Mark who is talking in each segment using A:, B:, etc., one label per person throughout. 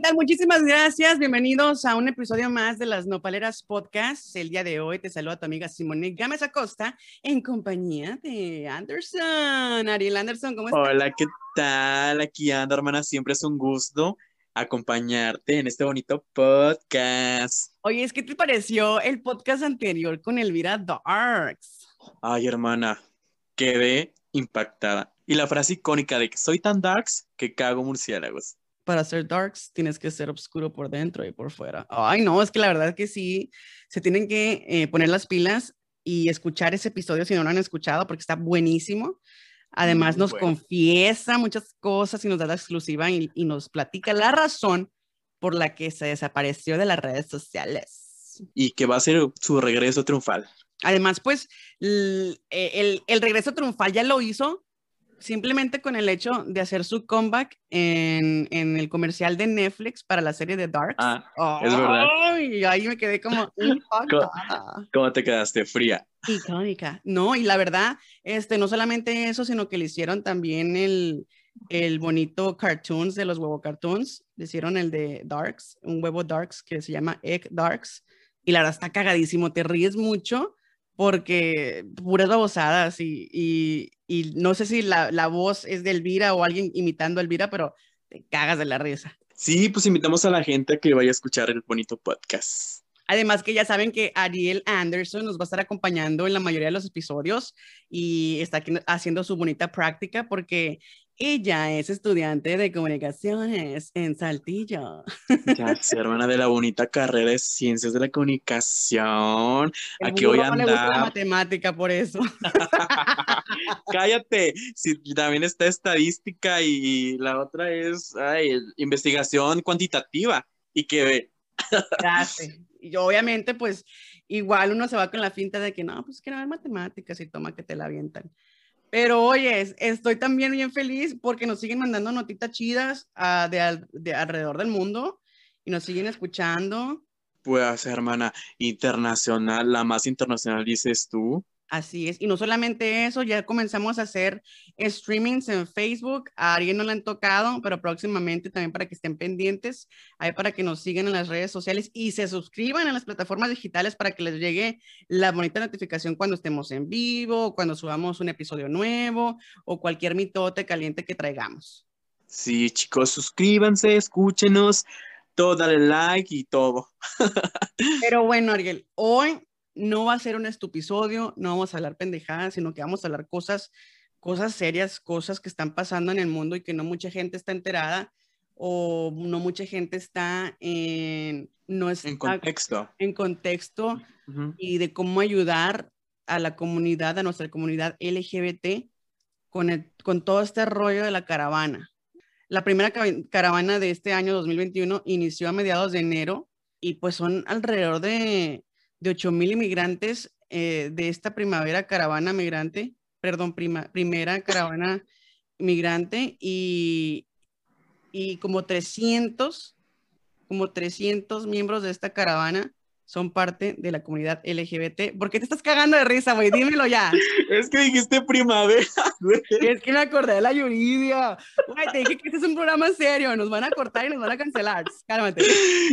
A: tal? Muchísimas gracias. Bienvenidos a un episodio más de las Nopaleras Podcast. El día de hoy te saluda tu amiga Simone Gámez Acosta en compañía de Anderson. Ariel Anderson, ¿cómo estás?
B: Hola, ¿qué tal? Aquí ando, hermana. Siempre es un gusto acompañarte en este bonito podcast.
A: Oye, ¿es que te pareció el podcast anterior con Elvira Darks?
B: Ay, hermana, quedé impactada. Y la frase icónica de que soy tan darks que cago murciélagos
A: para ser darks tienes que ser oscuro por dentro y por fuera. Ay, no, es que la verdad que sí, se tienen que eh, poner las pilas y escuchar ese episodio si no lo han escuchado porque está buenísimo. Además nos confiesa muchas cosas y nos da la exclusiva y, nos platica la razón por la que se desapareció de las redes sociales.
B: Y que va a ser su regreso triunfal.
A: Además, pues el, el, el regreso triunfal ya lo hizo simplemente con el hecho de hacer su comeback en, en el comercial de Netflix para la serie de Dark.
B: Ah, es verdad.
A: Y ahí me quedé como,
B: ¿Cómo, te quedaste fría?
A: Icónica. No, y la verdad, este, no solamente eso, sino que le hicieron también el, el bonito cartoons de los huevo cartoons. Le hicieron el de Darks, un huevo Darks que se llama Egg Darks. Y la verdad está cagadísimo, te ríes mucho porque puras babosadas y, y, y no sé si la, la, voz es de Elvira o alguien imitando a Elvira, pero te cagas de la risa.
B: Sí, pues invitamos a la gente a que vaya a escuchar el bonito podcast.
A: Además que ya saben que Ariel Anderson nos va a estar acompañando en la mayoría de los episodios y está aquí haciendo su bonita práctica porque ella es estudiante de comunicaciones en Saltillo.
B: Ya, es hermana de la bonita carrera de ciencias de la comunicación. Aquí voy a andar.
A: No le gusta la matemática por eso.
B: Cállate. Si también está estadística y la otra es investigación cuantitativa y que.
A: Y obviamente, pues, igual uno se va con la finta de que no, pues que no hay matemáticas y toma que te la avientan. Pero oye, estoy también bien feliz porque nos siguen mandando notitas chidas uh, de, de, alrededor del mundo y nos siguen escuchando.
B: Pues, hermana, internacional, la más internacional dices tú.
A: Así es. Y no solamente eso, ya comenzamos a hacer streamings en Facebook. A alguien no le han tocado, pero próximamente también para que estén pendientes, ahí para que nos sigan en las redes sociales y se suscriban a las plataformas digitales para que les llegue la bonita notificación cuando estemos en vivo, cuando subamos un episodio nuevo o cualquier mitote caliente que traigamos.
B: Sí, chicos, suscríbanse, escúchenos, todo, dale like y todo.
A: Pero bueno, Ariel, hoy no va a ser un estupisodio, no vamos a hablar pendejadas, sino que vamos a hablar cosas, cosas serias, cosas que están pasando en el mundo y que no mucha gente está enterada o no mucha gente está en, no
B: en contexto.
A: En contexto y de cómo ayudar a la comunidad, a nuestra comunidad LGBT con, con todo este rollo de la caravana. La primera caravana de este año 2021 inició a mediados de enero y pues son alrededor de de 8 mil inmigrantes eh, de esta primavera caravana migrante, perdón, prima, primera caravana migrante y, y como 300, como 300 miembros de esta caravana son parte de la comunidad LGBT. ¿Por qué te estás cagando de risa, güey? Dímelo ya.
B: es que dijiste primavera,
A: güey. Es que me acordé de la Yuridia. Güey, te dije que este es un programa serio. Nos van a cortar y nos van a cancelar. Cálmate.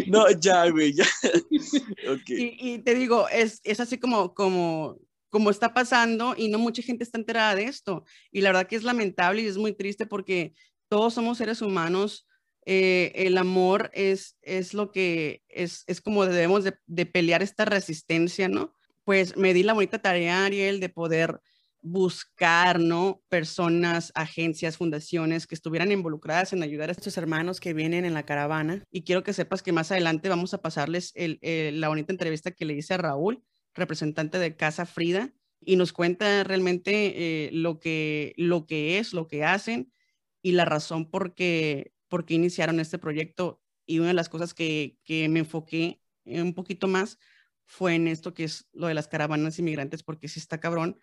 B: No, ya, güey, ya.
A: Okay. Y, y, te digo, es, es así como, como, como está pasando y no mucha gente está enterada de esto. Y la verdad que es lamentable y es muy triste porque todos somos seres humanos eh, el amor es, es lo que es, es como debemos de, de, pelear esta resistencia, ¿no? Pues me di la bonita tarea, Ariel, de poder buscar, ¿no? Personas, agencias, fundaciones que estuvieran involucradas en ayudar a estos hermanos que vienen en la caravana. Y quiero que sepas que más adelante vamos a pasarles el, la bonita entrevista que le hice a Raúl, representante de Casa Frida, y nos cuenta realmente eh, lo, que, lo que es, lo que hacen y la razón por qué por qué iniciaron este proyecto y una de las cosas que, que me enfoqué un poquito más fue en esto que es lo de las caravanas inmigrantes, porque si está cabrón,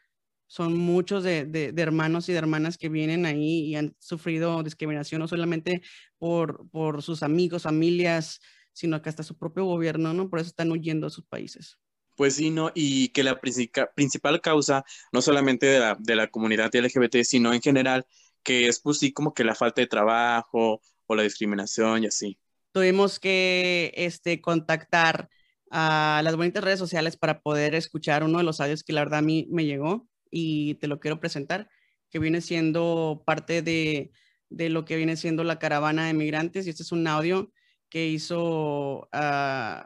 A: son muchos de, de, hermanos y de hermanas que vienen ahí y han sufrido discriminación, no solamente por, por sus amigos, familias, sino que hasta su propio gobierno, ¿no? Por eso están huyendo a sus países.
B: Pues sí, ¿no? Y que la principal causa, no solamente de la, de la comunidad LGBT, sino en general, que es pues sí como que la falta de trabajo o la discriminación y así.
A: tuvimos que este, contactar a las bonitas redes sociales para poder escuchar uno de los audios que la verdad a mí me llegó y te lo quiero presentar, que viene siendo parte de, de lo que viene siendo la caravana de migrantes y este es un audio que hizo, uh,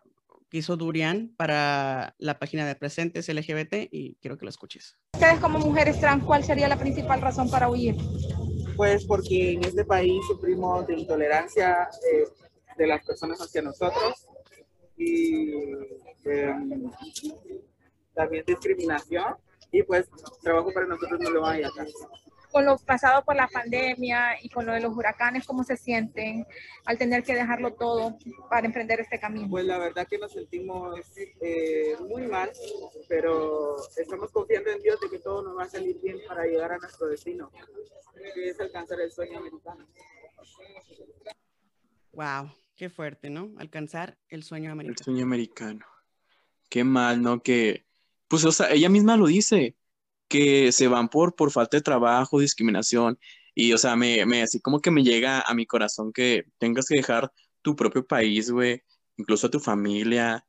A: que hizo Durian para la página de Presentes LGBT y quiero que lo escuches.
C: Ustedes como mujeres trans, ¿cuál sería la principal razón para huir?
D: Pues porque en este país sufrimos de intolerancia eh, de las personas hacia nosotros y eh, también discriminación. Y pues trabajo para nosotros no lo van a
C: con lo pasado por la pandemia y con lo de los huracanes, ¿cómo se sienten al tener que dejarlo todo para emprender este camino?
D: Pues la verdad que nos sentimos eh, muy mal, pero estamos confiando en Dios de que todo nos va a salir bien para llegar a nuestro destino, que es alcanzar el sueño americano.
A: Wow, qué fuerte, ¿no? Alcanzar el sueño americano.
B: El sueño americano. Qué mal, ¿no? Que, pues, o sea, ella misma lo dice que se van por, por falta de trabajo, discriminación. Y, o sea, me, me, así como que me llega a mi corazón que tengas que dejar tu propio país, güey, incluso a tu familia,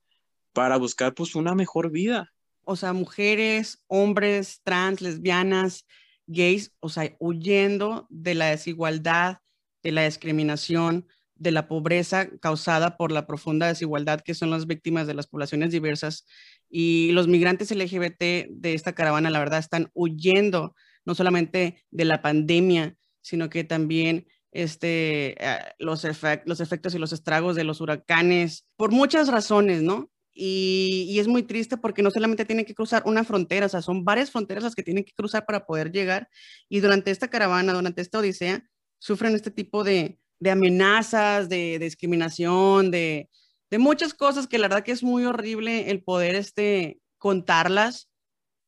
B: para buscar, pues, una mejor vida.
A: O sea, mujeres, hombres, trans, lesbianas, gays, o sea, huyendo de la desigualdad, de la discriminación, de la pobreza causada por la profunda desigualdad que son las víctimas de las poblaciones diversas y los migrantes LGBT de esta caravana, la verdad, están huyendo no solamente de la pandemia, sino que también este, ah, los, los efectos y los estragos de los huracanes, por muchas razones, ¿no? Y, y, es muy triste porque no solamente tienen que cruzar una frontera, o sea, son varias fronteras las que tienen que cruzar para poder llegar. Y durante esta caravana, durante esta odisea, sufren este tipo de, de amenazas, de, discriminación, de, muchas cosas que la verdad que es muy horrible el poder este, contarlas,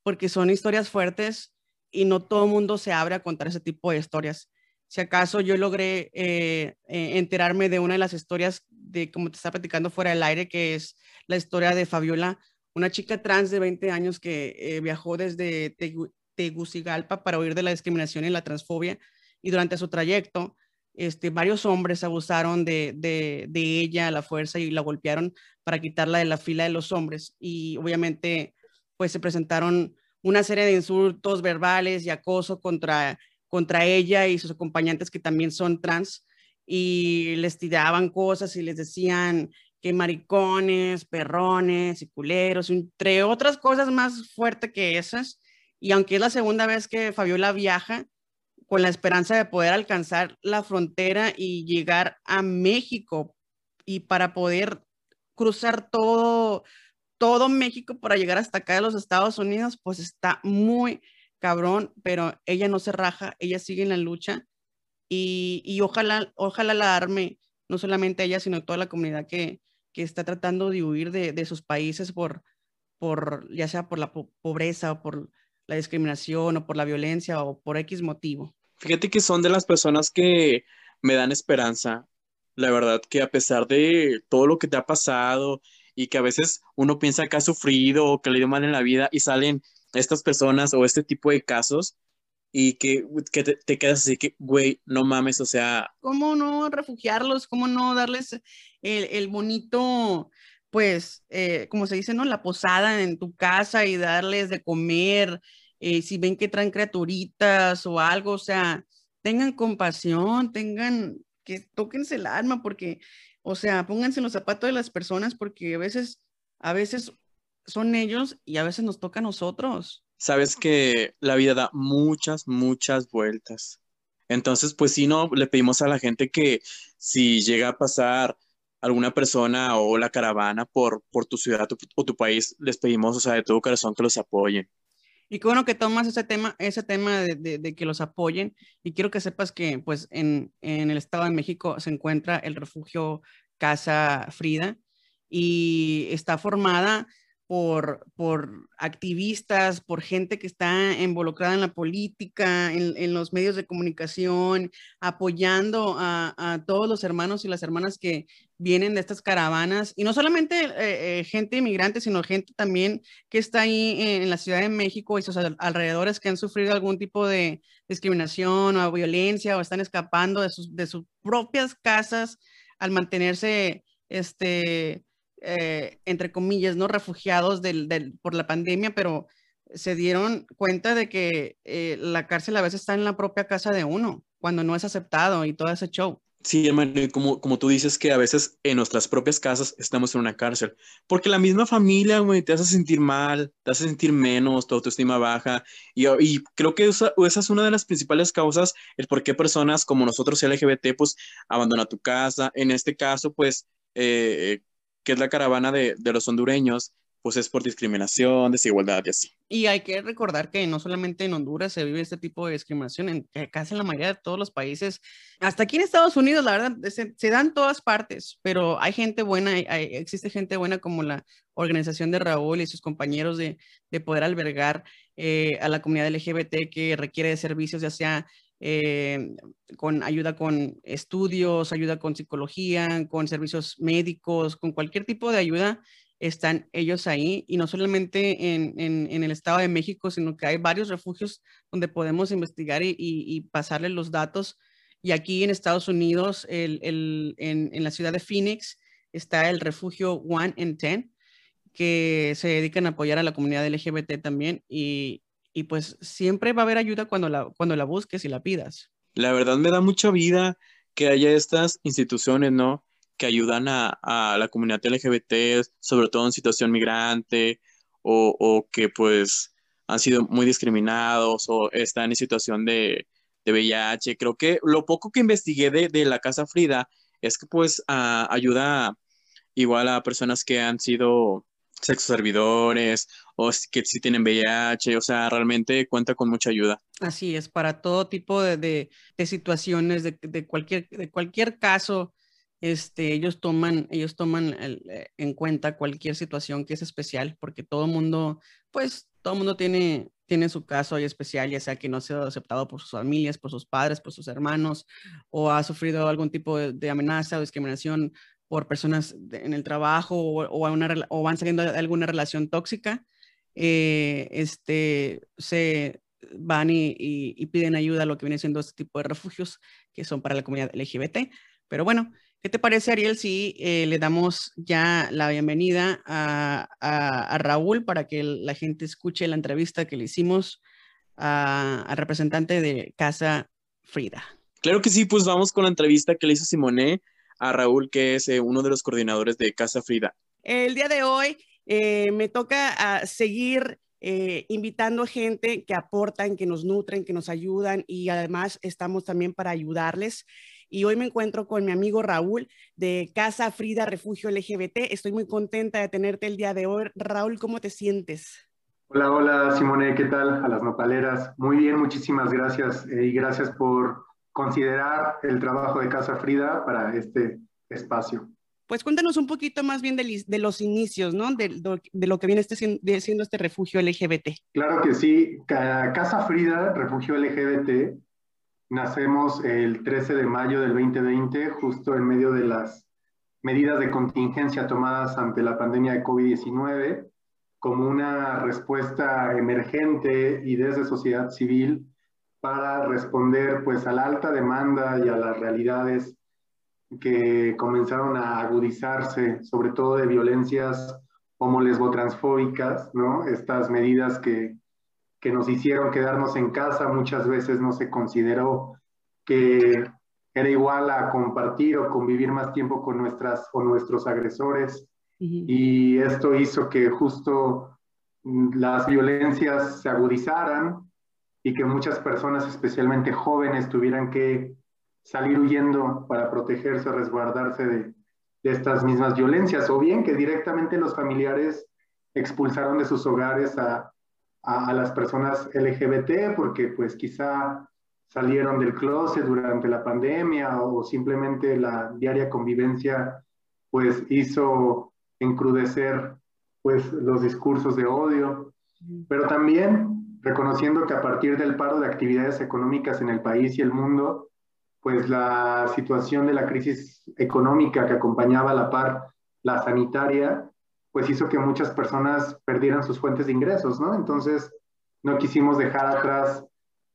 A: porque son historias fuertes y no todo el mundo se abre a contar ese tipo de historias. Si acaso yo logré eh, eh, enterarme de una de las historias de, como te estaba platicando fuera del aire, que es la historia de Fabiola, una chica trans de 20 años que eh, viajó desde Tegucigalpa para huir de la discriminación y la transfobia, y durante su trayecto este, varios hombres abusaron de, ella a la fuerza y la golpearon para quitarla de la fila de los hombres. Y obviamente, pues se presentaron una serie de insultos verbales y acoso contra, contra ella y sus acompañantes que también son trans y les tiraban cosas y les decían que maricones, perrones y culeros, entre otras cosas más fuertes que esas. Y aunque es la segunda vez que Fabiola viaja, con la esperanza de poder alcanzar la frontera y llegar a México y para poder cruzar todo, todo México para llegar hasta acá de los Estados Unidos, pues está muy cabrón, pero ella no se raja, ella sigue en la lucha y, y ojalá, ojalá la arme, no solamente ella, sino toda la comunidad que, que está tratando de huir de, de, sus países por, por, ya sea por la pobreza o por la discriminación o por la violencia o por X motivo.
B: Fíjate que son de las personas que me dan esperanza. La verdad que a pesar de todo lo que te ha pasado y que a veces uno piensa que ha sufrido o que le dio mal en la vida y salen estas personas o este tipo de casos y que, que te, quedas así que, güey, no mames, o sea...
A: ¿Cómo no refugiarlos? ¿Cómo no darles el, el bonito, pues, eh, como se dice, ¿no? La posada en tu casa y darles de comer, eh, si ven que traen criaturitas o algo, o sea, tengan compasión, tengan, que tóquense el alma, porque, o sea, pónganse en los zapatos de las personas, porque a veces, a veces son ellos y a veces nos toca a nosotros.
B: Sabes que la vida da muchas, muchas vueltas. Entonces, pues sí, no, le pedimos a la gente que si llega a pasar alguna persona o la caravana por, por tu ciudad o tu país, les pedimos, o sea, de todo corazón que los apoyen.
A: Y qué bueno que tomas ese tema, ese tema de, que los apoyen. Y quiero que sepas que pues en, en, el Estado de México se encuentra el refugio Casa Frida y está formada por, por activistas, por gente que está involucrada en la política, en, los medios de comunicación, apoyando a, todos los hermanos y las hermanas que vienen de estas caravanas. Y no solamente eh, eh, gente inmigrante, sino gente también que está ahí en, la Ciudad de México y sus alrededores que han sufrido algún tipo de discriminación o violencia o están escapando de sus, de sus propias casas al mantenerse, este, eh, entre comillas, ¿no? Refugiados por la pandemia, pero se dieron cuenta de que eh, la cárcel a veces está en la propia casa de uno, cuando no es aceptado y todo ese show.
B: Sí, hermano, como, como tú dices que a veces en nuestras propias casas estamos en una cárcel, porque la misma familia, güey, te hace sentir mal, te hace sentir menos, tu autoestima baja, y, y creo que esa, esa, es una de las principales causas, el por qué personas como nosotros LGBT, pues, abandonan tu casa, en este caso, pues, eh, que es la caravana de, de los hondureños, pues es por discriminación, desigualdad y así.
A: Y hay que recordar que no solamente en Honduras se vive este tipo de discriminación, en casi en la mayoría de todos los países, hasta aquí en Estados Unidos, la verdad, se, se dan todas partes, pero hay gente buena, hay, existe gente buena como la organización de Raúl y sus compañeros de, de poder albergar eh, a la comunidad LGBT que requiere de servicios, ya sea eh, con ayuda con estudios, ayuda con psicología, con servicios médicos, con cualquier tipo de ayuda están ellos ahí y no solamente en, en, el Estado de México, sino que hay varios refugios donde podemos investigar y, y, pasarle los datos. Y aquí en Estados Unidos, el, en, en, la ciudad de Phoenix, está el refugio One in Ten, que se dedican a apoyar a la comunidad LGBT también. Y, y pues siempre va a haber ayuda cuando la, cuando la busques y la pidas.
B: La verdad me da mucha vida que haya estas instituciones, ¿no? que ayudan a, a, la comunidad LGBT, sobre todo en situación migrante, o, o, que pues han sido muy discriminados o están en situación de, de VIH. Creo que lo poco que investigué de, de la Casa Frida es que pues ayuda igual a personas que han sido sexo servidores o que sí tienen VIH, o sea, realmente cuenta con mucha ayuda.
A: Así es, para todo tipo de, de, de situaciones, de, de, cualquier, de cualquier caso este, ellos toman, ellos toman eh, en cuenta cualquier situación que es especial, porque todo mundo, pues, todo mundo tiene, tiene su caso ahí especial, ya sea que no ha sido aceptado por sus familias, por sus padres, por sus hermanos, o ha sufrido algún tipo de, amenaza o discriminación por personas en el trabajo o, van saliendo de alguna relación tóxica, eh, este, se van y, piden ayuda a lo que viene siendo este tipo de refugios que son para la comunidad LGBT. Pero bueno, ¿Qué te parece, Ariel, si eh, le damos ya la bienvenida a, Raúl para que la gente escuche la entrevista que le hicimos al representante de Casa Frida?
B: Claro que sí, pues vamos con la entrevista que le hizo Simone a Raúl, que es eh, uno de los coordinadores de Casa Frida.
A: El día de hoy eh, me toca a seguir invitando gente que aportan, que nos nutren, que nos ayudan y además estamos también para ayudarles y hoy me encuentro con mi amigo Raúl de Casa Frida Refugio LGBT. Estoy muy contenta de tenerte el día de hoy. Raúl, ¿cómo te sientes?
E: Hola, hola Simone, ¿qué tal? A las nopaleras. Muy bien, muchísimas gracias eh, y gracias por considerar el trabajo de Casa Frida para este espacio.
A: Pues cuéntanos un poquito más bien de, de los inicios, ¿no? De, de, lo que viene este, siendo este refugio LGBT.
E: Claro que sí. Casa Frida, refugio LGBT, Nacemos el 13 de mayo del 2020, justo en medio de las medidas de contingencia tomadas ante la pandemia de COVID-19, como una respuesta emergente y desde sociedad civil para responder pues a la alta demanda y a las realidades que comenzaron a agudizarse, sobre todo de violencias homo-lesbotransfóbicas, ¿no? Estas medidas que que nos hicieron quedarnos en casa, muchas veces no se consideró que era igual a compartir o convivir más tiempo con nuestras o nuestros agresores. Y esto hizo que justo las violencias se agudizaran y que muchas personas, especialmente jóvenes, tuvieran que salir huyendo para protegerse, resguardarse de, de estas mismas violencias, o bien que directamente los familiares expulsaron de sus hogares a, a, las personas LGBT porque pues quizá salieron del closet durante la pandemia o simplemente la diaria convivencia pues hizo encrudecer pues los discursos de odio, pero también reconociendo que a partir del paro de actividades económicas en el país y el mundo, pues la situación de la crisis económica que acompañaba a la par la sanitaria, pues hizo que muchas personas perdieran sus fuentes de ingresos, ¿no? Entonces, no quisimos dejar atrás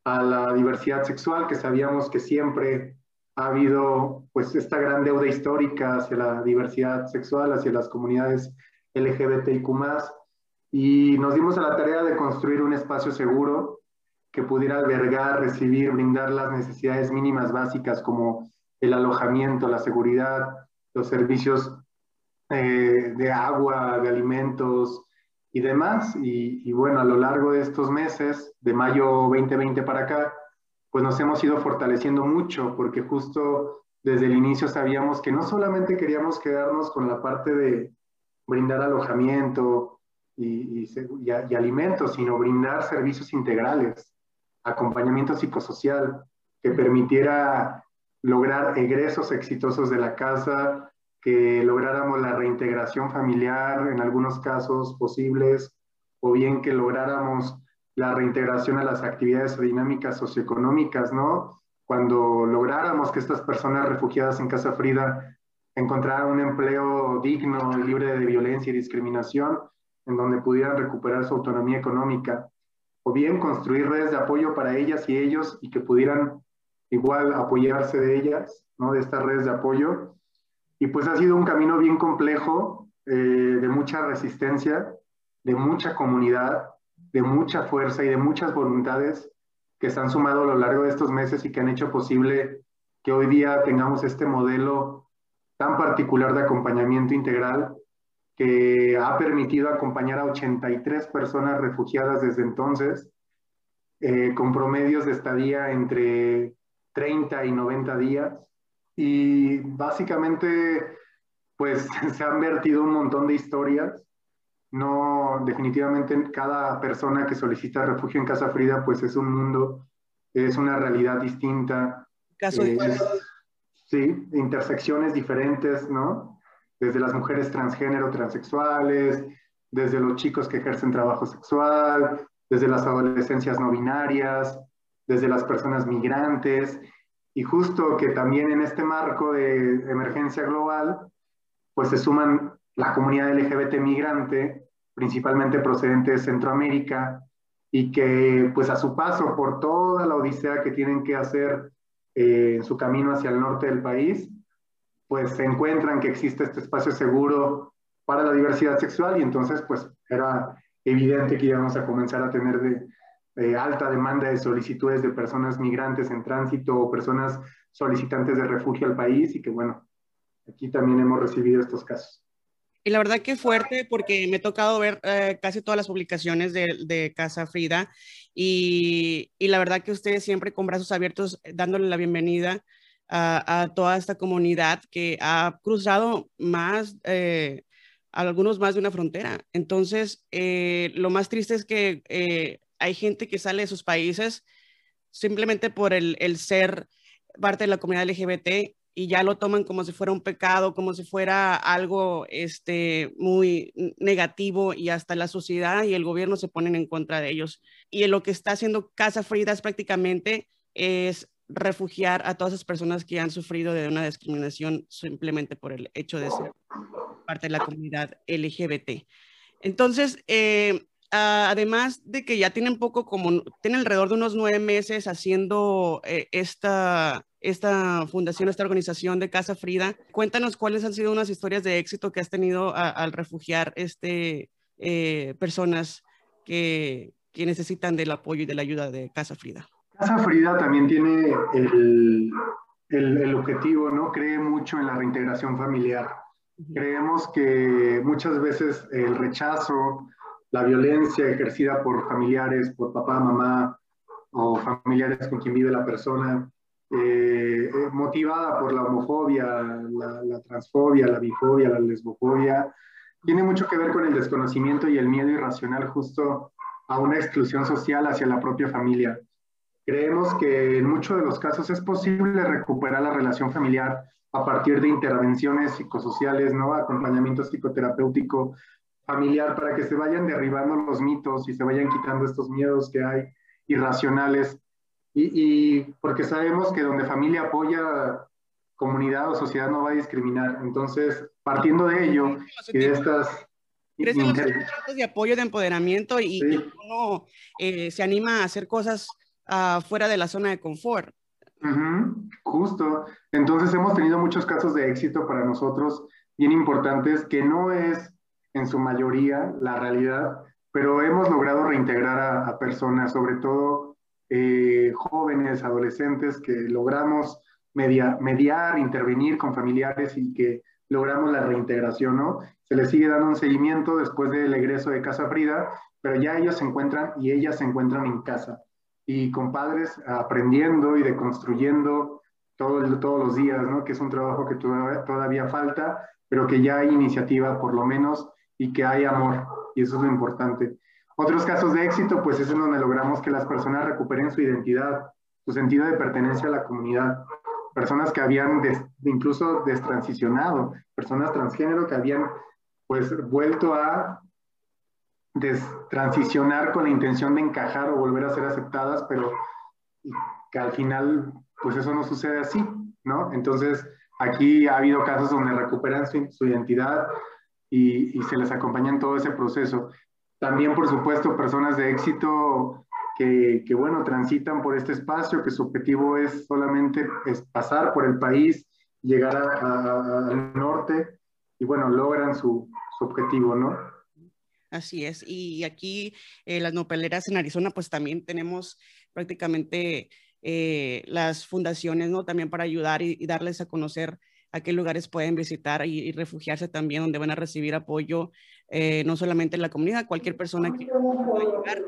E: a la diversidad sexual, que sabíamos que siempre ha habido pues esta gran deuda histórica hacia la diversidad sexual, hacia las comunidades LGBTIQ+, y nos dimos a la tarea de construir un espacio seguro que pudiera albergar, recibir, brindar las necesidades mínimas básicas como el alojamiento, la seguridad, los servicios eh, de agua, de alimentos y demás. Y, y, bueno, a lo largo de estos meses, de mayo 2020 para acá, pues nos hemos ido fortaleciendo mucho porque justo desde el inicio sabíamos que no solamente queríamos quedarnos con la parte de brindar alojamiento y, alimentos, sino brindar servicios integrales, acompañamiento psicosocial que permitiera lograr egresos exitosos de la casa, que lográramos la reintegración familiar en algunos casos posibles, o bien que lográramos la reintegración a las actividades dinámicas socioeconómicas, ¿no? Cuando lográramos que estas personas refugiadas en Casa Frida encontraran un empleo digno, libre de violencia y discriminación, en donde pudieran recuperar su autonomía económica, o bien construir redes de apoyo para ellas y ellos y que pudieran igual apoyarse de ellas, ¿no? De estas redes de apoyo y pues ha sido un camino bien complejo, eh, de mucha resistencia, de mucha comunidad, de mucha fuerza y de muchas voluntades que se han sumado a lo largo de estos meses y que han hecho posible que hoy día tengamos este modelo tan particular de acompañamiento integral que ha permitido acompañar a 83 personas refugiadas desde entonces, eh, con promedios de estadía entre 30 y 90 días, y básicamente pues se han vertido un montón de historias. No, definitivamente cada persona que solicita refugio en Casa Frida pues es un mundo, es una realidad distinta.
A: Caso. Eh,
E: sí, intersecciones diferentes, ¿no? Desde las mujeres transgénero, transexuales, desde los chicos que ejercen trabajo sexual, desde las adolescencias no binarias, desde las personas migrantes. Y justo que también en este marco de emergencia global, pues se suman la comunidad LGBT migrante, principalmente procedente de Centroamérica, y que pues a su paso por toda la odisea que tienen que hacer eh, en su camino hacia el norte del país, pues se encuentran que existe este espacio seguro para la diversidad sexual y entonces pues era evidente que íbamos a comenzar a tener de, alta demanda de solicitudes de personas migrantes en tránsito o personas solicitantes de refugio al país y que bueno, aquí también hemos recibido estos casos.
A: Y la verdad que fuerte porque me ha tocado ver eh, casi todas las publicaciones de, de Casa Frida y, y, la verdad que ustedes siempre con brazos abiertos dándole la bienvenida a, toda esta comunidad que ha cruzado más, eh, algunos más de una frontera. Entonces, eh, lo más triste es que eh, hay gente que sale de sus países simplemente por el, ser parte de la comunidad LGBT y ya lo toman como si fuera un pecado, como si fuera algo este, muy negativo y hasta la sociedad y el gobierno se ponen en contra de ellos. Y lo que está haciendo Casa Frida es prácticamente es refugiar a todas esas personas que han sufrido de una discriminación simplemente por el hecho de ser parte de la comunidad LGBT. Entonces, eh, además de que ya tienen poco, como tienen alrededor de unos nueve meses haciendo eh, esta, esta fundación, esta organización de Casa Frida, cuéntanos cuáles han sido unas historias de éxito que has tenido al refugiar este, eh, personas que, que, necesitan del apoyo y de la ayuda de Casa Frida.
E: Casa Frida también tiene el, el, el objetivo, ¿no? Cree mucho en la reintegración familiar. Creemos que muchas veces el rechazo, la violencia ejercida por familiares, por papá, mamá o familiares con quien vive la persona, eh, eh, motivada por la homofobia, la, transfobia, la bifobia, la lesbofobia, tiene mucho que ver con el desconocimiento y el miedo irracional justo a una exclusión social hacia la propia familia. Creemos que en muchos de los casos es posible recuperar la relación familiar a partir de intervenciones psicosociales, ¿no? acompañamiento psicoterapéutico, familiar para que se vayan derribando los mitos y se vayan quitando estos miedos que hay irracionales. Y, y, porque sabemos que donde familia apoya, comunidad o sociedad no va a discriminar. Entonces, partiendo de ello y de estas...
A: Crecen los de apoyo, de empoderamiento y, uno eh, se anima a hacer cosas uh, fuera de la zona de confort.
E: justo. Entonces hemos tenido muchos casos de éxito para nosotros bien importantes, que no es en su mayoría la realidad, pero hemos logrado reintegrar a, personas, sobre todo eh, jóvenes, adolescentes, que logramos mediar, intervenir con familiares y que logramos la reintegración, ¿no? Se les sigue dando un seguimiento después del egreso de Casa Frida, pero ya ellos se encuentran y ellas se encuentran en casa y con padres aprendiendo y deconstruyendo todo, todos los días, ¿no? Que es un trabajo que todavía, falta, pero que ya hay iniciativa por lo menos y que hay amor, y eso es lo importante. Otros casos de éxito, pues es en donde logramos que las personas recuperen su identidad, su sentido de pertenencia a la comunidad personas que habían incluso destransicionado, personas transgénero que habían pues vuelto a destransicionar con la intención de encajar o volver a ser aceptadas, pero que al final pues eso no sucede así, ¿no? Entonces aquí ha habido casos donde recuperan su, identidad y, se les acompaña en todo ese proceso. También, por supuesto, personas de éxito que, bueno, transitan por este espacio, que su objetivo es solamente es pasar por el país, llegar al norte y bueno, logran su, objetivo, ¿no?
A: Así es, y aquí eh, las nopaleras en Arizona, pues también tenemos prácticamente eh, las fundaciones, ¿no? También para ayudar y, darles a conocer a qué lugares pueden visitar y, refugiarse también, donde van a recibir apoyo, eh, no solamente en la comunidad, cualquier persona que pueda llegar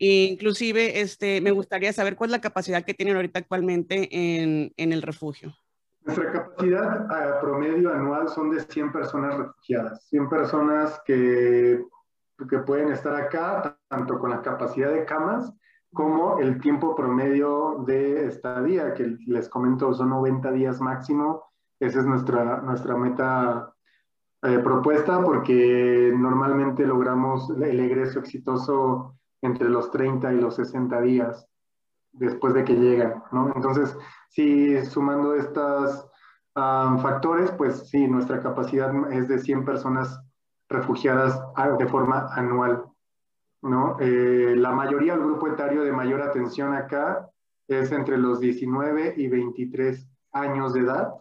A: inclusive, este, me gustaría saber cuál es la capacidad que tienen ahorita actualmente en, en el refugio.
E: Nuestra capacidad a promedio anual son de 100 personas refugiadas, 100 personas que, que pueden estar acá, tanto con la capacidad de camas como el tiempo promedio de estadía, que les comento son 90 días máximo. Esa es nuestra, nuestra meta eh, propuesta porque normalmente logramos el egreso exitoso entre los 30 y los 60 días después de que llegan, ¿no? Entonces, sí, sumando estos factores, pues sí, nuestra capacidad es de 100 personas refugiadas de forma anual, ¿no? Eh, la mayoría del grupo etario de mayor atención acá es entre los 19 y 23 años de edad,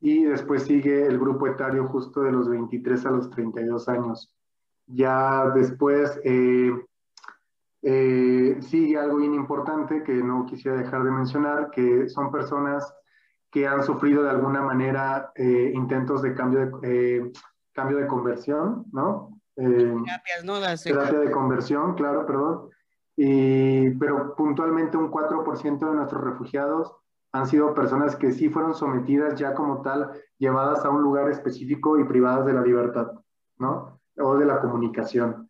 E: y después sigue el grupo etario justo de los 23 a los 32 años. Ya después... Eh, eh, sigue algo bien importante que no quisiera dejar de mencionar, que son personas que han sufrido de alguna manera eh, intentos de cambio de, eh, cambio de conversión, ¿no? Terapias, ¿no? terapia de conversión, claro, perdón. Y, pero puntualmente un 4% de nuestros refugiados han sido personas que sí fueron sometidas ya como tal, llevadas a un lugar específico y privadas de la libertad, ¿no? O de la comunicación.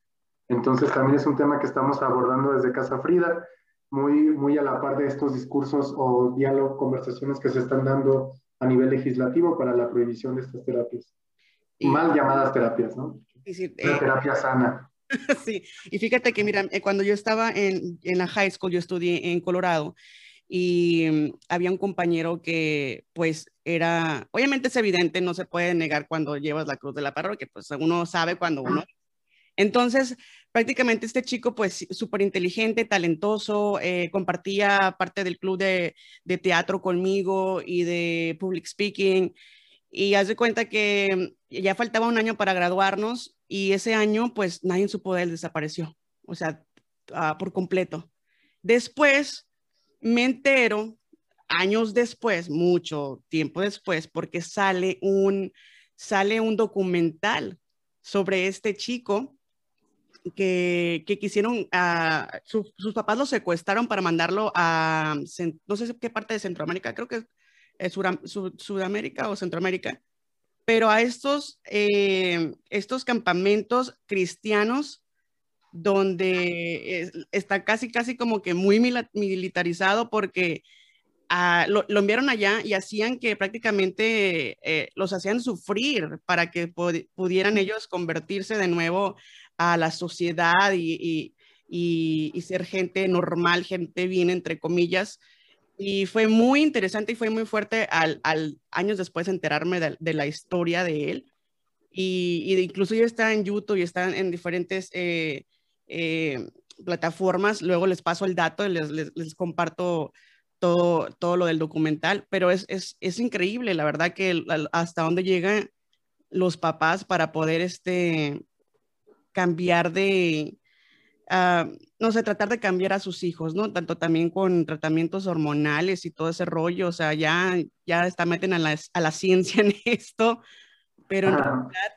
E: Entonces también es un tema que estamos abordando desde Casa Frida, muy, muy a la par de estos discursos o diálogo, conversaciones que se están dando a nivel legislativo para la prohibición de estas terapias. Mal llamadas terapias, ¿no? Sí, eh, terapia sana.
A: Sí, y fíjate que, mira, eh, cuando yo estaba en, en la high school, yo estudié en Colorado y mm, había un compañero que pues era, obviamente es evidente, no se puede negar cuando llevas la cruz de la parroquia, pues uno sabe cuando uno entonces, prácticamente este chico, pues súper inteligente, talentoso, eh, compartía parte del club de, teatro conmigo y de public speaking. Y haz de cuenta que ya faltaba un año para graduarnos y ese año, pues nadie supo de él, desapareció, o sea, ah, por completo. Después me entero, años después, mucho tiempo después, porque sale un, sale un documental sobre este chico que, quisieron, ah, sus papás lo secuestraron para mandarlo a, no sé qué parte de Centroamérica, creo que es Sudamérica o Centroamérica, pero a estos, eh, estos campamentos cristianos donde está casi, casi como que muy militarizado porque ah, lo, enviaron allá y hacían que prácticamente eh, los hacían sufrir para que pudieran ellos convertirse de nuevo a la sociedad y, ser gente normal, gente bien, entre comillas. Y fue muy interesante y fue muy fuerte al, años después enterarme de, la historia de él. Y, incluso ya está en YouTube y está en diferentes eh, eh, plataformas. Luego les paso el dato, les, les, comparto todo, todo lo del documental, pero es, es, increíble, la verdad, que hasta dónde llegan los papás para poder este, cambiar de, ah, no sé, tratar de cambiar a sus hijos, ¿no? Tanto también con tratamientos hormonales y todo ese rollo, o sea, ya, ya está, meten a la, a la ciencia en esto, pero en realidad,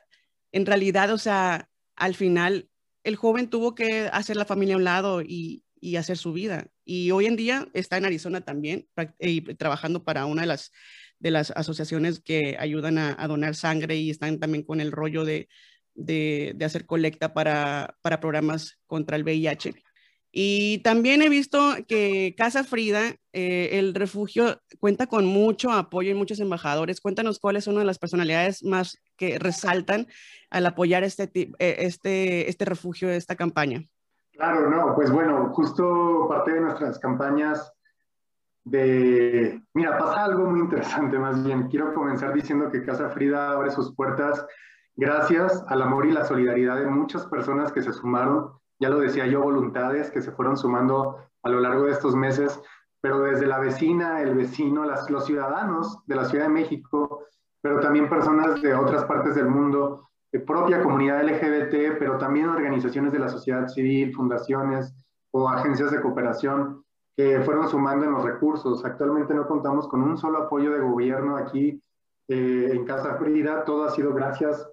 A: en realidad, o sea, al final el joven tuvo que hacer la familia a un lado y, y hacer su vida. Y hoy en día está en Arizona también, y trabajando para una de las, de las asociaciones que ayudan a, donar sangre y están también con el rollo de, de, hacer colecta para, para programas contra el VIH. Y también he visto que Casa Frida, eh, el refugio, cuenta con mucho apoyo y muchos embajadores. Cuéntanos cuáles son una de las personalidades más que resaltan al apoyar este, eh, este, este refugio, esta campaña.
E: Claro, no, pues bueno, justo parte de nuestras campañas de, mira, pasa algo muy interesante más bien. Quiero comenzar diciendo que Casa Frida abre sus puertas gracias al amor y la solidaridad de muchas personas que se sumaron, ya lo decía yo, voluntades que se fueron sumando a lo largo de estos meses, pero desde la vecina, el vecino, las, los ciudadanos de la Ciudad de México, pero también personas de otras partes del mundo propia comunidad LGBT, pero también organizaciones de la sociedad civil, fundaciones o agencias de cooperación que fueron sumando en los recursos. Actualmente no contamos con un solo apoyo de gobierno aquí eh, en Casa Frida, todo ha sido gracias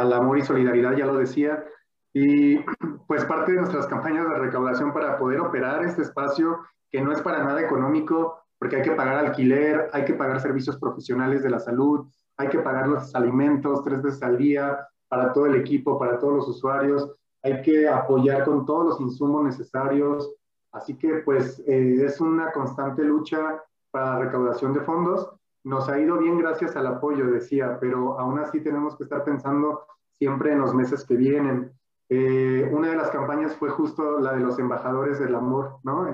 E: al amor y solidaridad, ya lo decía, y pues parte de nuestras campañas de recaudación para poder operar este espacio, que no es para nada económico, porque hay que pagar alquiler, hay que pagar servicios profesionales de la salud, hay que pagar los alimentos tres veces al día para todo el equipo, para todos los usuarios, hay que apoyar con todos los insumos necesarios. Así que pues eh, es una constante lucha para la recaudación de fondos. Nos ha ido bien gracias al apoyo, decía, pero aún así tenemos que estar pensando siempre en los meses que vienen. Eh, una de las campañas fue justo la de los embajadores del amor, ¿no?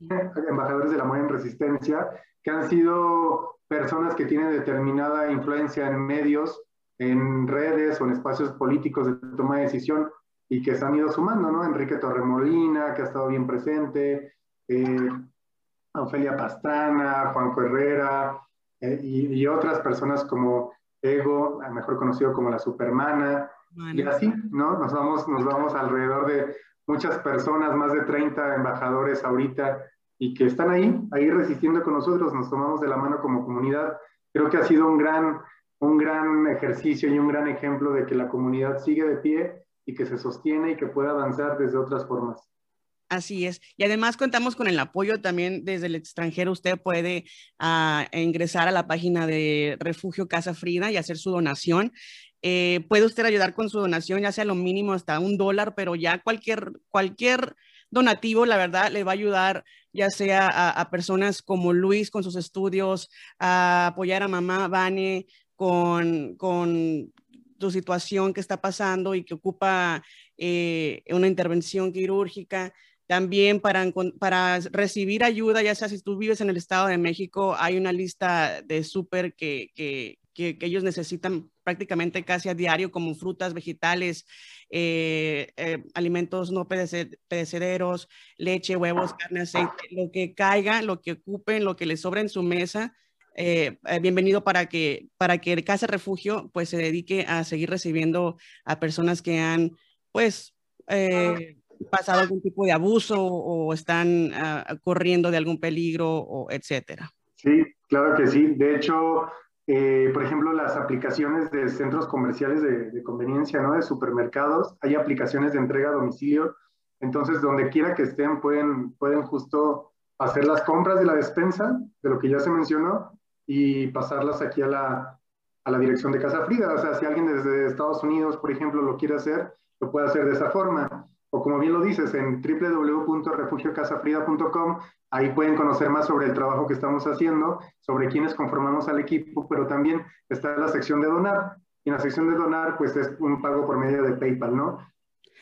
E: Embajadores del amor en resistencia, que han sido personas que tienen determinada influencia en medios, en redes o en espacios políticos de toma de decisión y que se han ido sumando, ¿no? Enrique Torremolina, que ha estado bien presente, eh, Ofelia Pastrana, Juanco Herrera eh, y, otras personas como Ego, mejor conocido como la Supermana, y así, ¿no? Nos vamos, nos vamos alrededor de muchas personas, más de 30 embajadores ahorita y que están ahí, ahí resistiendo con nosotros, nos tomamos de la mano como comunidad. Creo que ha sido un gran, un gran ejercicio y un gran ejemplo de que la comunidad sigue de pie y que se sostiene y que puede avanzar desde otras formas.
A: Así es. Y además contamos con el apoyo también desde el extranjero. Usted puede uh, ingresar a la página de Refugio Casa Frida y hacer su donación. Eh, puede usted ayudar con su donación, ya sea lo mínimo hasta un dólar, pero ya cualquier, cualquier donativo, la verdad, le va a ayudar ya sea a, personas como Luis con sus estudios, a apoyar a mamá Vane con, con tu situación que está pasando y que ocupa eh, una intervención quirúrgica. También para, para recibir ayuda, ya sea si tú vives en el Estado de México, hay una lista de súper que, que, que, ellos necesitan prácticamente casi a diario, como frutas, vegetales, eh, eh, alimentos no perecederos, leche, huevos, carne, aceite, lo que caiga, lo que ocupen, lo que les sobra en su mesa. Eh, bienvenido para que, para que el Casa Refugio pues se dedique a seguir recibiendo a personas que han pues pasado algún tipo de abuso o están ah, corriendo de algún peligro o etcétera.
E: Sí, claro que sí. De hecho, eh, por ejemplo, las aplicaciones de centros comerciales de, conveniencia, ¿no? De supermercados, hay aplicaciones de entrega a domicilio. Entonces, donde quiera que estén, pueden, pueden justo hacer las compras de la despensa, de lo que ya se mencionó, y pasarlas aquí a la, a la dirección de Casa Frida. O sea, si alguien desde Estados Unidos, por ejemplo, lo quiere hacer, lo puede hacer de esa forma. O como bien lo dices, en www.refugiocasafrida.com Ahí pueden conocer más sobre el trabajo que estamos haciendo, sobre quiénes conformamos al equipo, pero también está la sección de donar. Y en la sección de donar, pues es un pago por medio de PayPal, ¿no?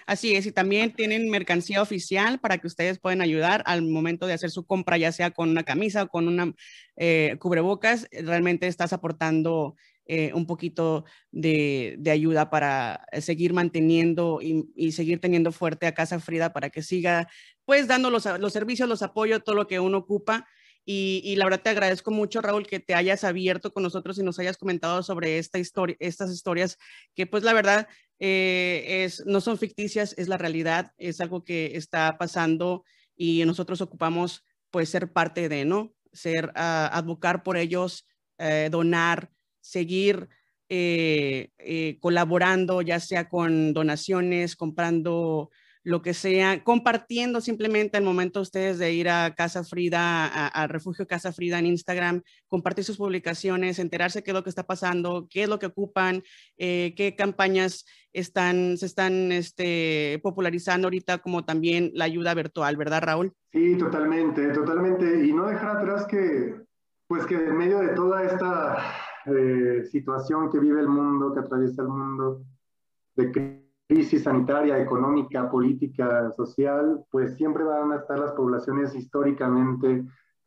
A: Así es, y también tienen mercancía oficial para que ustedes puedan ayudar al momento de hacer su compra, ya sea con una camisa o con una eh, cubrebocas, realmente estás aportando eh, un poquito de, ayuda para seguir manteniendo y, seguir teniendo fuerte a Casa Frida para que siga pues dando los, los servicios, los apoyos, todo lo que uno ocupa. Y, la verdad te agradezco mucho, Raúl, que te hayas abierto con nosotros y nos hayas comentado sobre esta historia, estas historias que pues la verdad eh, es, no son ficticias, es la realidad, es algo que está pasando y nosotros ocupamos pues ser parte de, ¿no? Ser, uh, advocar por ellos, eh, donar, seguir eh, eh, colaborando, ya sea con donaciones, comprando lo que sea, compartiendo simplemente el momento ustedes de ir a Casa Frida, a, Refugio Casa Frida en Instagram, compartir sus publicaciones, enterarse qué es lo que está pasando, qué es lo que ocupan, eh, qué campañas están, se están este, popularizando ahorita, como también la ayuda virtual, ¿verdad, Raúl?
E: Sí, totalmente, totalmente. Y no dejar atrás que, pues que en medio de toda esta eh, situación que vive el mundo, que atraviesa el mundo, de crisis sanitaria, económica, política, social, pues siempre van a estar las poblaciones históricamente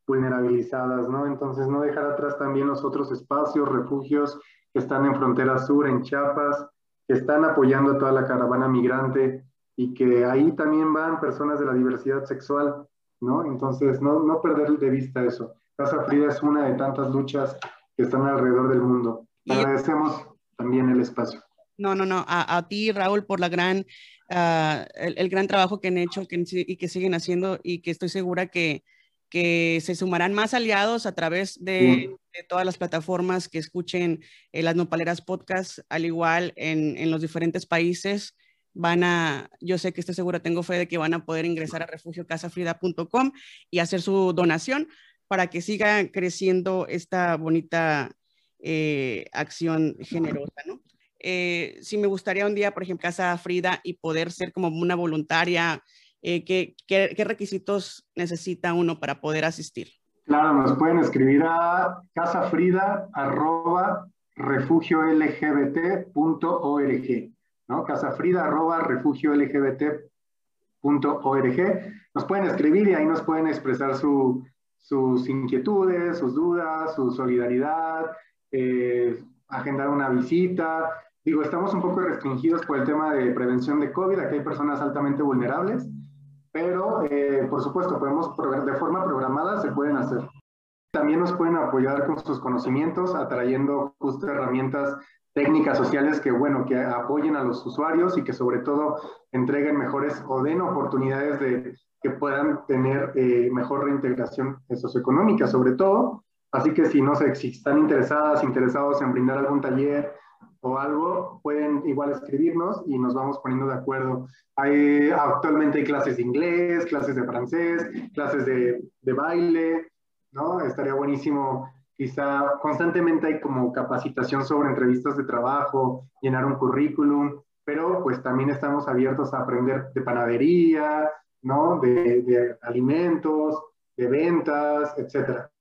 E: vulnerabilizadas, ¿no? Entonces, no dejar atrás también los otros espacios, refugios que están en frontera sur, en Chiapas, que están apoyando a toda la caravana migrante y que ahí también van personas de la diversidad sexual, ¿no? Entonces, no, no perder de vista eso. Casa Frida es una de tantas luchas que están alrededor del mundo. Agradecemos también el espacio.
A: No, no, no, a, ti, Raúl, por la gran, ah, el, gran trabajo que han hecho y que siguen haciendo y que estoy segura que, que se sumarán más aliados a través de, todas las plataformas que escuchen eh, las Nopaleras Podcast, al igual en, en, los diferentes países. Van a, yo sé que estoy segura, tengo fe de que van a poder ingresar a refugiocasafrida.com y hacer su donación para que siga creciendo esta bonita eh, acción generosa, ¿no? Eh, si me gustaría un día, por ejemplo, Casa Frida y poder ser como una voluntaria, eh, ¿qué, requisitos necesita uno para poder asistir?
E: Claro, nos pueden escribir a casafrida.refugiolgbt.org, ¿no? casafrida.refugiolgbt.org. Nos pueden escribir y ahí nos pueden expresar su, sus inquietudes, sus dudas, su solidaridad, eh, agendar una visita. Digo, estamos un poco restringidos por el tema de prevención de COVID, aquí hay personas altamente vulnerables, pero eh, por supuesto, podemos, de forma programada, se pueden hacer. También nos pueden apoyar con sus conocimientos, atrayendo justo herramientas técnicas sociales que, bueno, que apoyen a los usuarios y que sobre todo entreguen mejores o den oportunidades de que puedan tener eh, mejor reintegración socioeconómica, sobre todo. Así que si no sé, si están interesadas, interesados en brindar algún taller o algo, pueden igual escribirnos y nos vamos poniendo de acuerdo. Hay, actualmente hay clases de inglés, clases de francés, clases de, de baile, ¿no? Estaría buenísimo. Quizá constantemente hay como capacitación sobre entrevistas de trabajo, llenar un currículum, pero pues también estamos abiertos a aprender de panadería, ¿no? De, alimentos, de ventas, etcétera.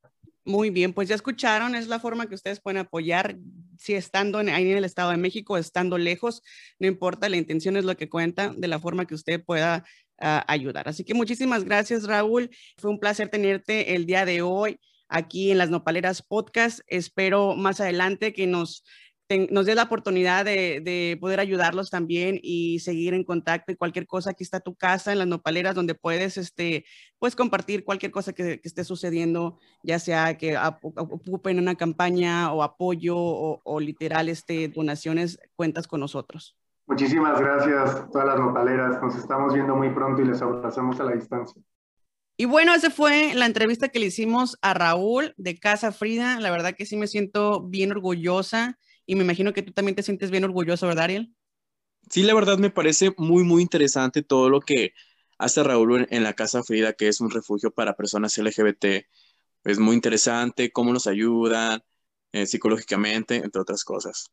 A: Muy bien, pues ya escucharon, es la forma que ustedes pueden apoyar, si estando ahí en el Estado de México, estando lejos, no importa, la intención es lo que cuenta, de la forma que usted pueda ah, ayudar. Así que muchísimas gracias, Raúl. Fue un placer tenerte el día de hoy aquí en las Nopaleras Podcast. Espero más adelante que nos nos dé la oportunidad de, poder ayudarlos también y seguir en contacto y cualquier cosa, aquí está tu casa en las nopaleras donde puedes este, pues compartir cualquier cosa que, esté sucediendo, ya sea que ocupen una campaña o apoyo o, literal este, donaciones, cuentas con nosotros.
E: Muchísimas gracias todas las nopaleras, nos estamos viendo muy pronto y les abrazamos a la distancia.
A: Y bueno, esa fue la entrevista que le hicimos a Raúl de Casa Frida. La verdad que sí me siento bien orgullosa y me imagino que tú también te sientes bien orgulloso, ¿verdad, Ariel?
B: Sí, la verdad me parece muy, muy interesante todo lo que hace Raúl en, la Casa Frida, que es un refugio para personas LGBT. Es muy interesante cómo nos ayudan eh, psicológicamente, entre otras cosas.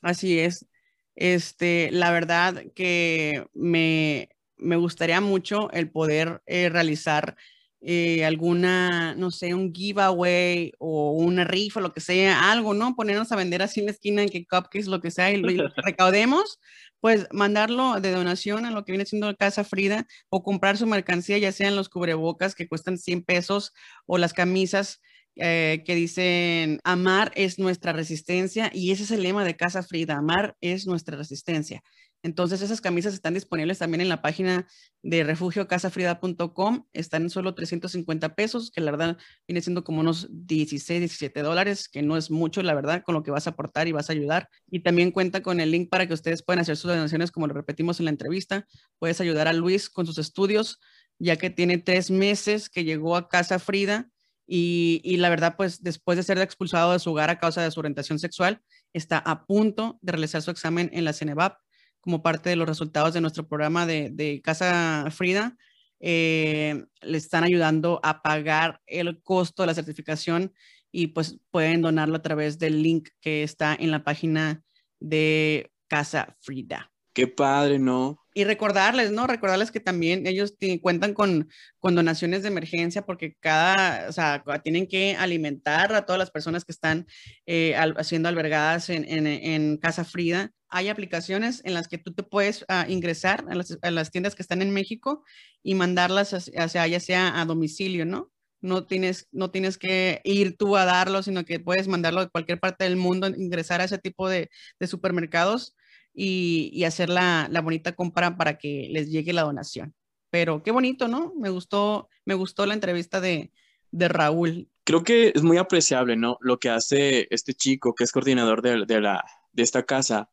A: Así es. Este, la verdad que me, me gustaría mucho el poder eh, realizar eh, alguna, no sé, un giveaway o una rifa, lo que sea, algo, ¿no? Ponernos a vender así en la esquina en que cupcakes, lo que sea, y lo, recaudemos, pues mandarlo de donación a lo que viene siendo Casa Frida o comprar su mercancía, ya sean los cubrebocas que cuestan 100 pesos o las camisas eh, que dicen, amar es nuestra resistencia y ese es el lema de Casa Frida, amar es nuestra resistencia. Entonces esas camisas están disponibles también en la página de refugiocasafrida.com. Están en solo 350 pesos, que la verdad viene siendo como unos 16, 17 dólares, que no es mucho, la verdad, con lo que vas a aportar y vas a ayudar. Y también cuenta con el link para que ustedes puedan hacer sus donaciones, como lo repetimos en la entrevista. Puedes ayudar a Luis con sus estudios, ya que tiene tres meses que llegó a Casa Frida. Y, la verdad, pues después de ser expulsado de su hogar a causa de su orientación sexual, está a punto de realizar su examen en la CENEVAP como parte de los resultados de nuestro programa de, Casa Frida, eh, le están ayudando a pagar el costo de la certificación y pues pueden donarlo a través del link que está en la página de Casa Frida.
B: Qué padre, ¿no?
A: Y recordarles, ¿no? Recordarles que también ellos cuentan con, con donaciones de emergencia porque cada, o sea, tienen que alimentar a todas las personas que están eh, siendo albergadas en, en, Casa Frida. Hay aplicaciones en las que tú te puedes ah, ingresar a las, a las, tiendas que están en México y mandarlas hacia, ya sea a domicilio, ¿no? No tienes, no tienes que ir tú a darlo, sino que puedes mandarlo de cualquier parte del mundo, ingresar a ese tipo de, de supermercados y, hacer la, bonita compra para que les llegue la donación. Pero qué bonito, ¿no? Me gustó, me gustó la entrevista de, Raúl.
B: Creo que es muy apreciable, ¿no? Lo que hace este chico que es coordinador de, la, de esta casa.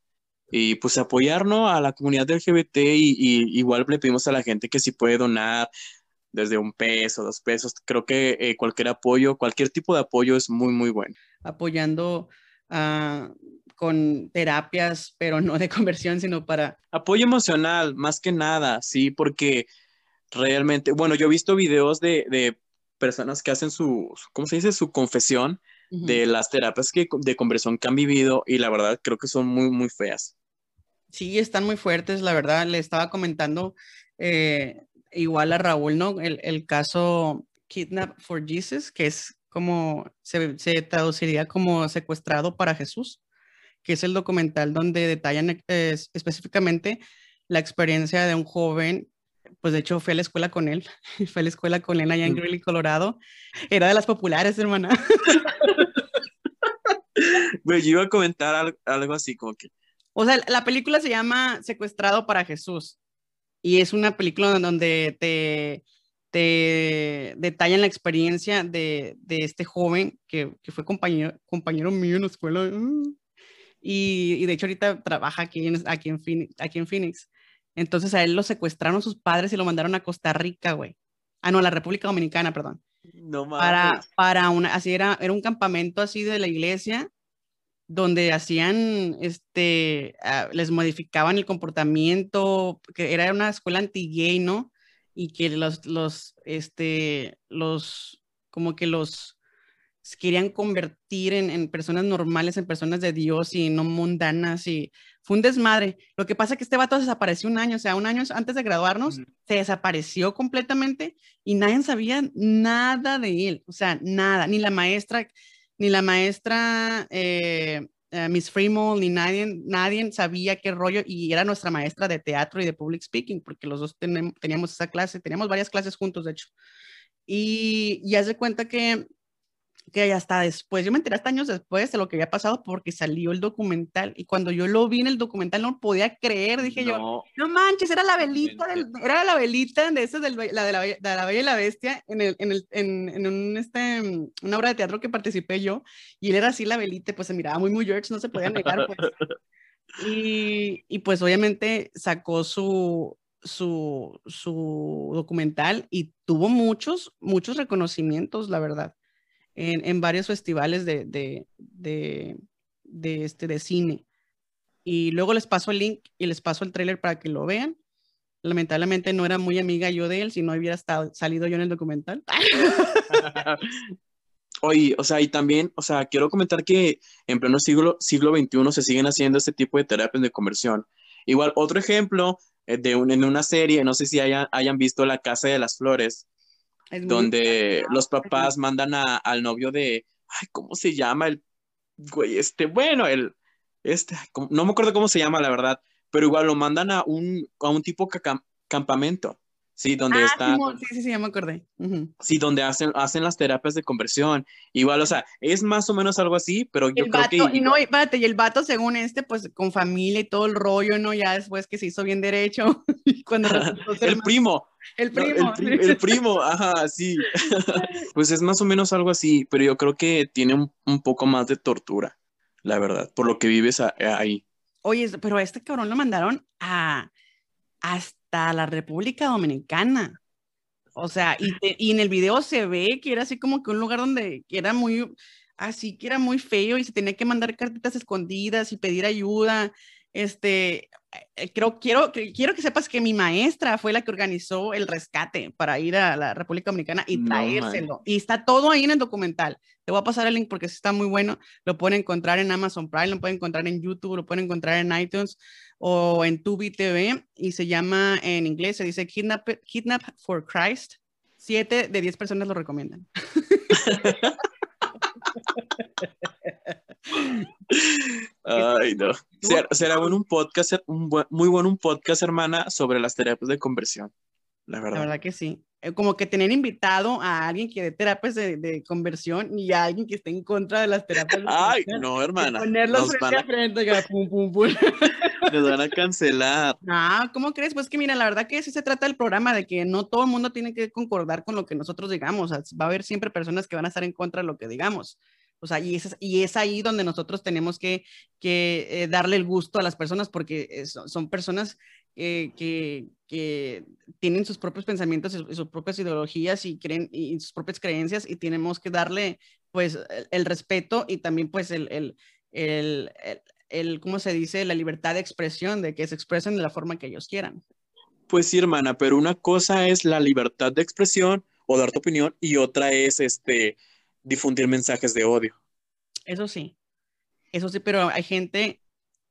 B: Y pues apoyarnos a la comunidad LGBT y, y, igual le pedimos a la gente que si puede donar desde un peso, dos pesos. Creo que eh, cualquier apoyo, cualquier tipo de apoyo es muy, muy bueno.
A: Apoyando a con terapias, pero no de conversión, sino para...
B: Apoyo emocional, más que nada, sí, porque realmente, bueno, yo he visto videos de, personas que hacen su, ¿cómo se dice? Su confesión de las terapias que, de conversión que han vivido y la verdad creo que son muy, muy feas.
A: Sí, están muy fuertes, la verdad. Le estaba comentando eh, igual a Raúl, ¿no? El, caso Kidnap for Jesus, que es como, se, se traduciría como secuestrado para Jesús que es el documental donde detallan específicamente la experiencia de un joven. Pues de hecho fui a la escuela con él, fui a la escuela con él allá en Greeley, Colorado. Era de las populares, hermana.
B: Güey, yo iba a comentar algo, así como que...
A: O sea, la película se llama Secuestrado para Jesús y es una película donde te, te detallan la experiencia de, de este joven que, que, fue compañero, compañero mío en la escuela. Mm. Y, de hecho ahorita trabaja aquí en, aquí, en Phoenix, aquí en Phoenix. Entonces a él lo secuestraron sus padres y lo mandaron a Costa Rica, güey. Ah, no, a la República Dominicana, perdón.
B: No mames.
A: Para, para una, así era, era un campamento así de la iglesia donde hacían, este, ah, les modificaban el comportamiento, que era una escuela anti-gay, ¿no? Y que los, los, este, los, como que los, querían convertir en, personas normales, en personas de Dios y no mundanas y fue un desmadre. Lo que pasa es que este vato desapareció un año, o sea, un año antes de graduarnos, se desapareció completamente y nadie sabía nada de él, o sea, nada, ni la maestra, ni la maestra eh, eh, Miss Fremont, ni nadie, nadie sabía qué rollo y era nuestra maestra de teatro y de public speaking, porque los dos teníamos esa clase, teníamos varias clases juntos, de hecho. Y ya se cuenta que que hasta después, yo me enteré hasta años después de lo que había pasado porque salió el documental y cuando yo lo vi en el documental no podía creer, dije yo, no manches, era la velita, era la velita de esa, del, la de la, de la Bella y la Bestia en, el, en, el, en, en un, este, una obra de teatro que participé yo y él era así la velita, pues se miraba muy, muy George, no se podía negar. Pues. Y, y pues obviamente sacó su, su, su documental y tuvo muchos, muchos reconocimientos, la verdad en, varios festivales de, de, este, de cine. Y luego les paso el link y les paso el trailer para que lo vean. Lamentablemente no era muy amiga yo de él, si no hubiera estado, salido yo en el documental.
B: Oye, o sea, y también, o sea, quiero comentar que en pleno siglo, siglo XXI se siguen haciendo este tipo de terapias de conversión. Igual, otro ejemplo eh, de en una serie, no sé si hayan, hayan visto La Casa de las Flores, donde los papás mandan a, al novio de, ay, ¿cómo se llama el güey? Este, bueno, el, este, no me acuerdo cómo se llama, la verdad, pero igual lo mandan a un, a un tipo campamento Sí, donde
A: Ah,
B: está.
A: Simón, sí, sí, sí, ya me acordé.
B: Sí, donde hacen, hacen las terapias de conversión. Igual, o sea, es más o menos algo así, pero yo
A: El
B: creo
A: vato,
B: que.
A: y no, y espérate, y el vato, según este, pues con familia y todo el rollo, ¿no? Ya después que se hizo bien derecho, cuando
B: el primo,
A: el
B: no,
A: primo.
B: el, pri- el primo, ajá, sí. pues es más o menos algo así, pero yo creo que tiene un, un poco más de tortura, la verdad, por lo que vives ahí.
A: Oye, pero a este cabrón lo mandaron a hasta la República Dominicana. O sea, y, y en el video se ve que era así como que un lugar donde era muy, así que era muy feo y se tenía que mandar cartitas escondidas y pedir ayuda. Este, creo, quiero, quiero que sepas que mi maestra fue la que organizó el rescate para ir a la República Dominicana y
B: No
A: traérselo. y está todo ahí en el documental. Te voy a pasar el link porque está muy bueno. Lo pueden encontrar en Amazon Prime, lo pueden encontrar en YouTube, lo pueden encontrar en iTunes o en Tubi TV y se llama en inglés, se dice Kidnap, Kidnap for Christ. Siete de diez personas lo recomiendan.
B: Ay, no. Será, será bueno un podcast, un buen- muy bueno un podcast, hermana, sobre las terapias de conversión, la
A: La
B: verdad.
A: verdad que sí. Eh, Como que tener invitado a alguien que dé terapias de, de conversión y a alguien que esté en contra de las terapias de
B: Ay, no, hermana.
A: Ponerlos frente a, frente, que pum, pum, pum.
B: nos van a cancelar.
A: Ah, ¿cómo crees? Pues que mira, la verdad que sí se trata del programa de que no todo el mundo tiene que concordar con lo que nosotros digamos. O sea, va a haber siempre personas que van a estar en contra de lo que digamos. O sea, y es, y es ahí donde nosotros tenemos que, que eh, darle el gusto a las personas porque eh, son, son personas eh, que, que tienen sus propios pensamientos y, su- y sus propias ideologías y creen y sus propias creencias y tenemos que darle pues el, el respeto y también pues el, el, el, el, ¿cómo se dice? La libertad de expresión, de que se expresen de la forma que ellos quieran.
B: Pues sí, hermana, pero una cosa es la libertad de expresión o dar tu opinión y otra es este difundir mensajes de odio.
A: Eso sí, eso sí, pero hay gente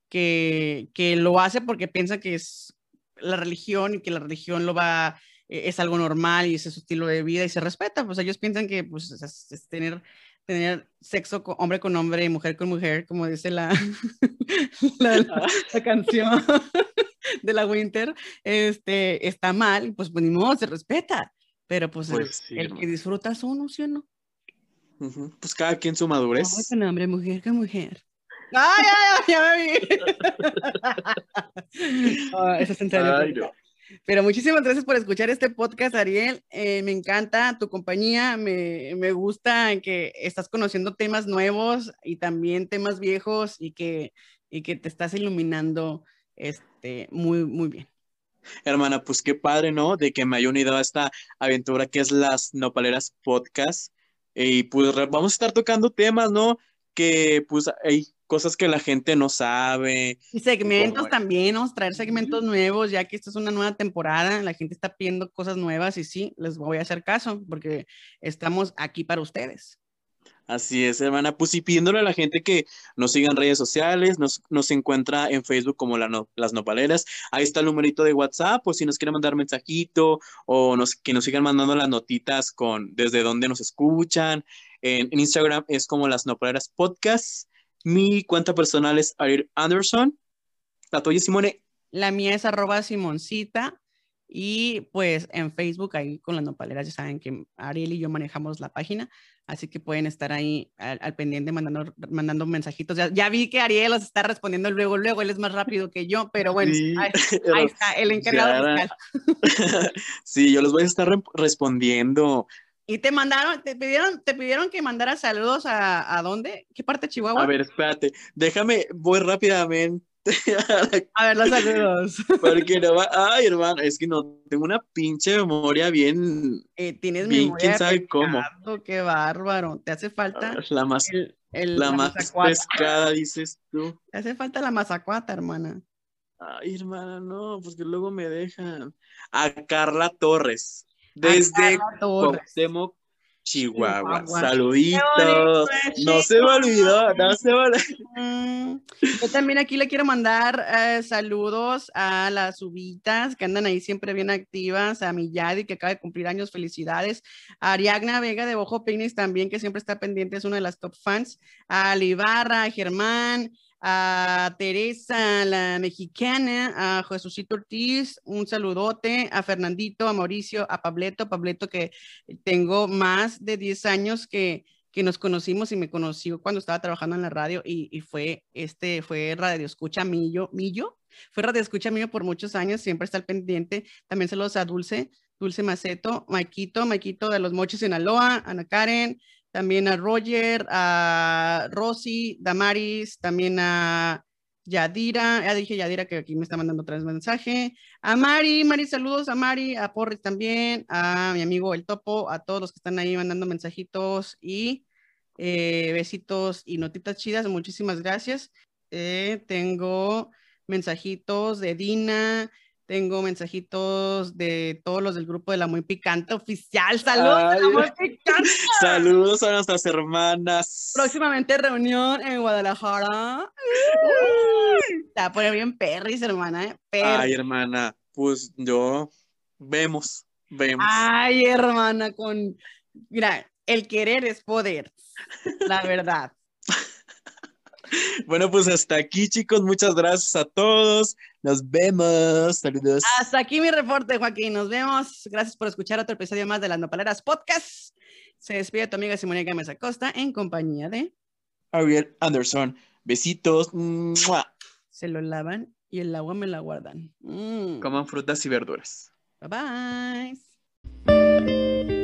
A: que, que lo hace porque piensa que es la religión y que la religión lo va, eh, es algo normal y ese es su estilo de vida y se respeta. Pues ellos piensan que pues, es, es tener, tener sexo con, hombre con hombre y mujer con mujer, como dice la, la, la- la canción de la Winter, este, está mal, pues, pues ni modo, se respeta. Pero pues, el-
B: Pues sí,
A: el, que disfruta es uno, ¿sí o no?
B: Pues cada quien su madurez.
A: con hombre, mujer con mujer. ¡Ay, ay, ay! Ya me vi. Ah, eso es en serio.
B: Ay, no.
A: Pero muchísimas gracias por escuchar este podcast, Ariel. Eh, me encanta tu compañía, me, me gusta que estás conociendo temas nuevos y también temas viejos y que, y que te estás iluminando este, muy, muy bien.
B: Hermana, pues qué padre, ¿no? De que me haya unido a esta aventura que es las Nopaleras Podcast. Y pues vamos a estar tocando temas, ¿no? Que pues hay cosas que la gente no sabe.
A: Y segmentos
B: como-
A: también, vamos a traer segmentos nuevos, ya que esta es una nueva temporada, la gente está pidiendo cosas nuevas y sí, les voy a hacer caso porque estamos aquí para ustedes.
B: Así es, hermana. Pues y pidiéndole a la gente que nos siga en redes sociales, nos, nos encuentra en Facebook como la no- las nopaleras. Ahí está el numerito de WhatsApp, pues si nos quieren mandar mensajito o nos, que nos sigan mandando las notitas con desde dónde nos escuchan. En, en Instagram es como las nopaleras podcast. Mi cuenta personal es Ariel Anderson. La tuya, Simone.
A: La mía es arroba Simoncita y pues en Facebook ahí con las nopaleras ya saben que Ariel y yo manejamos la página, así que pueden estar ahí al, al pendiente mandando, mandando mensajitos. Ya, ya vi que Ariel los está respondiendo luego, luego, él es más rápido que yo, pero bueno,
B: Sí,
A: ahí,
B: pero
A: ahí está, el encargado
B: ya-
A: fiscal.
B: sí, yo los voy a estar re- respondiendo.
A: Y te mandaron, te pidieron, te pidieron que mandara saludos a, ¿a dónde? ¿Qué parte de Chihuahua?
B: A ver, espérate. Déjame, voy rápidamente.
A: A ver, los saludos.
B: Porque no va. Ay, hermano, es que no tengo una pinche memoria bien.
A: Eh, tienes
B: Bien,
A: memoria
B: quién sabe cómo.
A: Qué bárbaro. Te hace falta
B: La más,
A: el, el-
B: la más
A: mazacuata.
B: pescada, dices tú.
A: Te hace falta la mazacuata, hermana.
B: Ay, hermana, no, porque luego me dejan. A Carla Torres, desde
A: Torres.
B: Chihuahua.
A: Chihuahua.
B: Saluditos.
A: Es,
B: No se me olvidó, no se me olvidó.
A: Mm, Yo también aquí le quiero mandar eh, saludos a las uvitas que andan ahí siempre bien activas, a mi Yadi que acaba de cumplir años, felicidades, a Ariagna Vega de Bojo Phoenix también que siempre está pendiente, es una de las top fans, a Libarra, a Germán, a Teresa, la mexicana, a Jesucito Ortiz, un saludote, a Fernandito, a Mauricio, a Pableto, Pableto que tengo más de 10 años que, que nos conocimos y me conoció cuando estaba trabajando en la radio y, y fue, este, fue Radio Escucha Millo, Millo, fue Radio Escucha Millo por muchos años, siempre está al pendiente, también saludos a Dulce, Dulce Maceto, Maikito, Maikito de los Mochis Sinaloa, Ana Karen, también a Roger, a Rosy, Damaris, también a Yadira, ya dije Yadira que aquí me está mandando otra vez mensaje, a Mari, Mari, saludos a Mari, a Porris también, a mi amigo El Topo, a todos los que están ahí mandando mensajitos y eh, besitos y notitas chidas, muchísimas gracias. Eh, tengo mensajitos de Dina, tengo mensajitos de todos los del grupo de la Muy Picante oficial. Saludos a la Muy Picante.
B: Saludos a nuestras hermanas.
A: Próximamente reunión en Guadalajara. Va a poner bien perris, hermana. ¿eh?
B: Ay, hermana, pues yo vemos, vemos.
A: Ay, hermana, con... Mira, el querer es poder, la verdad.
B: Bueno, pues hasta aquí, chicos. Muchas gracias a todos. Nos vemos. Saludos.
A: Hasta aquí mi reporte, Joaquín. Nos vemos. Gracias por escuchar otro episodio más de las Nopaleras Podcast. Se despide tu amiga Simone Gámez Acosta en compañía de
B: Ariel Anderson. Besitos.
A: Se lo lavan y el agua me la guardan.
B: Mm. Coman frutas y verduras.
A: Bye bye.